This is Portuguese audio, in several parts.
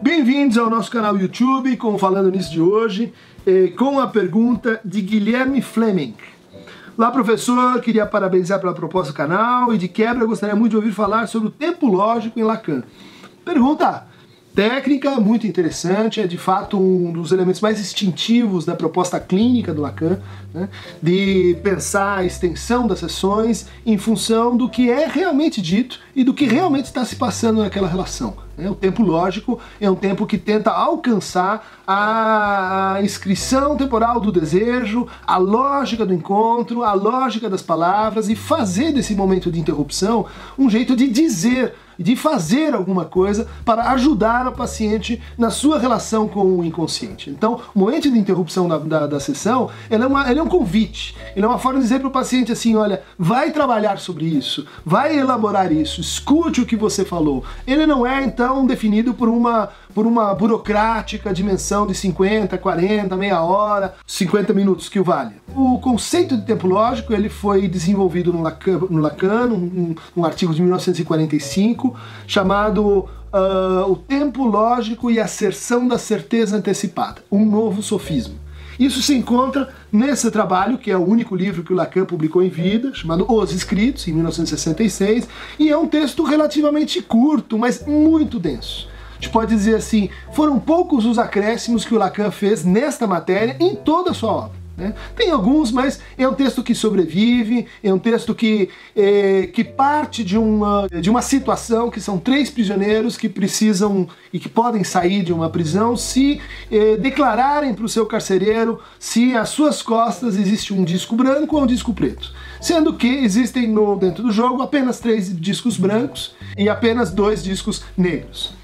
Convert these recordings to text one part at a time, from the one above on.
Bem-vindos ao nosso canal YouTube, com Falando Nisso de hoje, eh, com a pergunta de Guilherme Fleming. Lá, professor, queria parabenizar pela proposta do canal e de quebra gostaria muito de ouvir falar sobre o tempo lógico em Lacan. Pergunta técnica muito interessante, é de fato um dos elementos mais instintivos da proposta clínica do Lacan, né, de pensar a extensão das sessões em função do que é realmente dito e do que realmente está se passando naquela relação. Né. O tempo lógico é um tempo que tenta alcançar a inscrição temporal do desejo, a lógica do encontro, a lógica das palavras e fazer desse momento de interrupção um jeito de dizer de fazer alguma coisa para ajudar o paciente na sua relação com o inconsciente. Então, o momento de interrupção da, da, da sessão ele é, uma, ele é um convite, ele é uma forma de dizer para o paciente assim: olha, vai trabalhar sobre isso, vai elaborar isso, escute o que você falou. Ele não é então definido por uma por uma burocrática dimensão de 50, 40, meia hora, 50 minutos que o vale. O conceito de tempo lógico ele foi desenvolvido no Lacan, no Lacan um, um artigo de 1945 chamado uh, O Tempo Lógico e a Asserção da Certeza Antecipada, um novo sofismo. Isso se encontra nesse trabalho, que é o único livro que o Lacan publicou em vida, chamado Os Escritos, em 1966, e é um texto relativamente curto, mas muito denso gente pode dizer assim, foram poucos os acréscimos que o Lacan fez nesta matéria em toda a sua obra. Né? Tem alguns, mas é um texto que sobrevive, é um texto que, é, que parte de uma, de uma situação que são três prisioneiros que precisam e que podem sair de uma prisão se é, declararem para o seu carcereiro se às suas costas existe um disco branco ou um disco preto. Sendo que existem no, dentro do jogo apenas três discos brancos e apenas dois discos negros.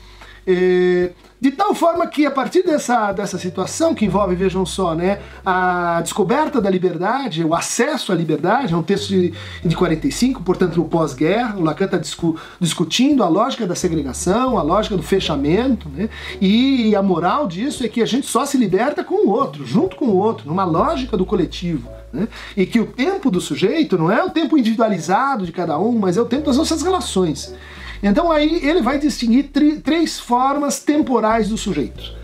É, de tal forma que a partir dessa, dessa situação que envolve, vejam só, né, a descoberta da liberdade, o acesso à liberdade, é um texto de, de 45, portanto no pós-guerra, o Lacan está discu discutindo a lógica da segregação, a lógica do fechamento, né, e, e a moral disso é que a gente só se liberta com o outro, junto com o outro, numa lógica do coletivo. Né? E que o tempo do sujeito não é o tempo individualizado de cada um, mas é o tempo das nossas relações. Então aí ele vai distinguir três formas temporais do sujeito.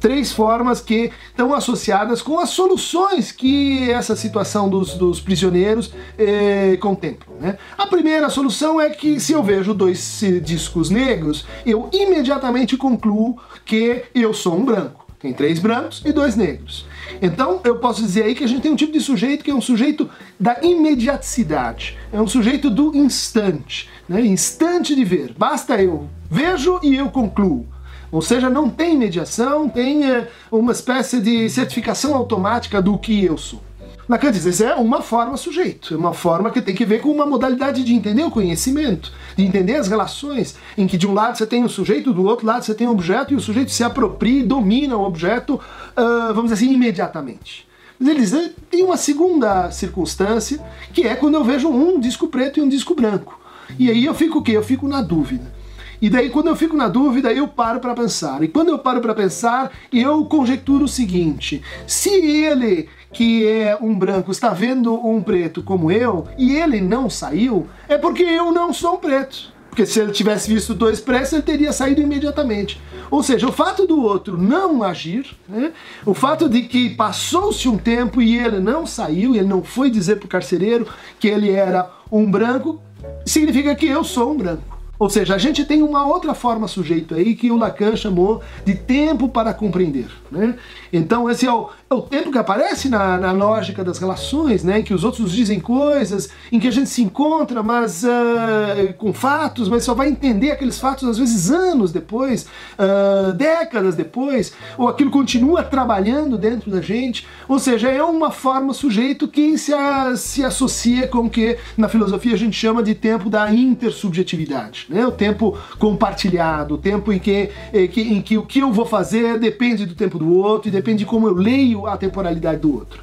Três formas que estão associadas com as soluções que essa situação dos, dos prisioneiros eh, contempla. Né? A primeira solução é que se eu vejo dois discos negros, eu imediatamente concluo que eu sou um branco. Tem três brancos e dois negros. Então eu posso dizer aí que a gente tem um tipo de sujeito que é um sujeito da imediaticidade, é um sujeito do instante, né? instante de ver. Basta eu vejo e eu concluo. Ou seja, não tem mediação, tem é, uma espécie de certificação automática do que eu sou. Lacan diz, isso é uma forma sujeito, é uma forma que tem que ver com uma modalidade de entender o conhecimento, de entender as relações, em que de um lado você tem o sujeito, do outro lado você tem o objeto, e o sujeito se apropria e domina o objeto, uh, vamos dizer assim, imediatamente. Mas ele diz, tem uma segunda circunstância, que é quando eu vejo um disco preto e um disco branco. E aí eu fico o quê? Eu fico na dúvida. E daí, quando eu fico na dúvida, eu paro para pensar. E quando eu paro para pensar, eu conjecturo o seguinte: se ele que é um branco está vendo um preto como eu e ele não saiu, é porque eu não sou um preto. Porque se ele tivesse visto dois pretos, ele teria saído imediatamente. Ou seja, o fato do outro não agir, né? o fato de que passou-se um tempo e ele não saiu, ele não foi dizer para o carcereiro que ele era um branco, significa que eu sou um branco. Ou seja, a gente tem uma outra forma sujeito aí que o Lacan chamou de tempo para compreender. Né? Então, esse é o, é o tempo que aparece na, na, lógica das relações, né? em que os outros dizem coisas, em que a gente se encontra, mas uh, com fatos, mas só vai entender aqueles fatos às vezes anos depois, uh, décadas depois, ou aquilo continua trabalhando dentro da gente. Ou seja, é uma forma sujeito que se, a, se associa com o que na filosofia a gente chama de tempo da intersubjetividade né? o tempo compartilhado, o tempo em que, em que, em que o que eu vou fazer depende do tempo do outro e depende de como eu leio a temporalidade do outro.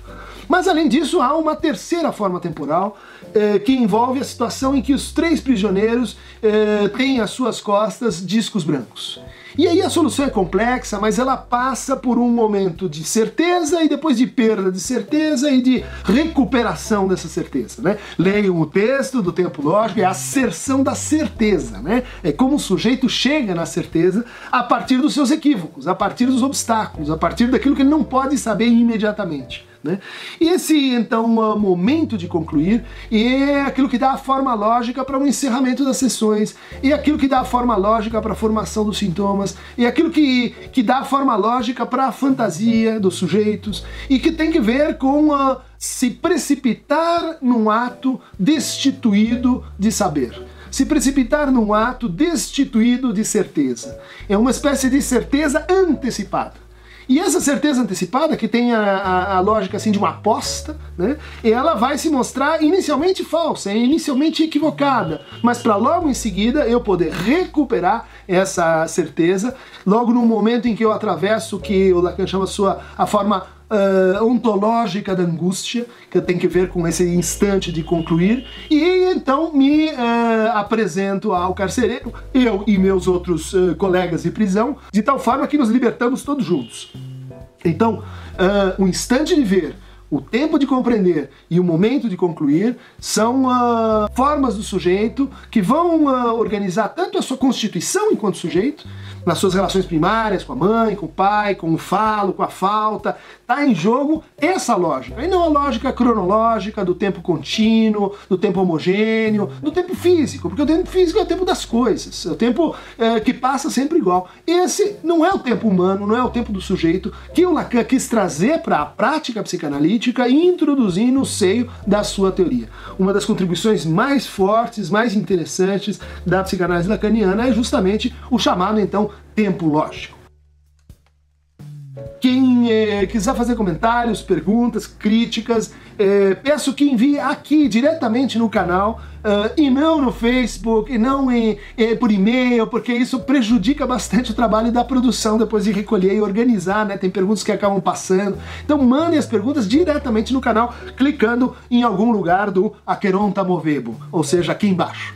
Mas além disso, há uma terceira forma temporal eh, que envolve a situação em que os três prisioneiros eh, têm às suas costas discos brancos. E aí a solução é complexa, mas ela passa por um momento de certeza e depois de perda de certeza e de recuperação dessa certeza, né? Leiam o texto do tempo lógico, é a asserção da certeza, né? É como o sujeito chega na certeza a partir dos seus equívocos, a partir dos obstáculos, a partir daquilo que ele não pode saber imediatamente. Né? E esse, então, momento de concluir é aquilo que dá a forma lógica para o um encerramento das sessões, e aquilo que dá a forma lógica para a formação dos sintomas, e aquilo que, que dá forma lógica para a fantasia dos sujeitos, e que tem que ver com a, se precipitar num ato destituído de saber se precipitar num ato destituído de certeza. É uma espécie de certeza antecipada. E essa certeza antecipada, que tem a, a, a, lógica assim de uma aposta, né, ela vai se mostrar inicialmente falsa, inicialmente equivocada, mas para logo em seguida eu poder recuperar essa certeza, logo no momento em que eu atravesso o que o Lacan chama sua a forma uh, ontológica da angústia, que tem que ver com esse instante de concluir, e então me uh, apresento ao carcereiro, eu e meus outros uh, colegas de prisão, de tal forma que nos libertamos todos juntos. Então, o instante de ver o tempo de compreender e o momento de concluir são uh, formas do sujeito que vão uh, organizar tanto a sua constituição enquanto sujeito, nas suas relações primárias com a mãe, com o pai, com o falo, com a falta. Está em jogo essa lógica, e não a lógica cronológica do tempo contínuo, do tempo homogêneo, do tempo físico, porque o tempo físico é o tempo das coisas, é o tempo é, que passa sempre igual. Esse não é o tempo humano, não é o tempo do sujeito que o Lacan quis trazer para a prática psicanalítica e introduzir no seio da sua teoria. Uma das contribuições mais fortes, mais interessantes da psicanálise lacaniana é justamente o chamado então tempo lógico. Quem é, quiser fazer comentários, perguntas, críticas, é, peço que envie aqui diretamente no canal uh, e não no Facebook, e não em, por e-mail, porque isso prejudica bastante o trabalho da produção depois de recolher e organizar, né? Tem perguntas que acabam passando. Então mandem as perguntas diretamente no canal, clicando em algum lugar do Aqueronta Movebo, ou seja, aqui embaixo.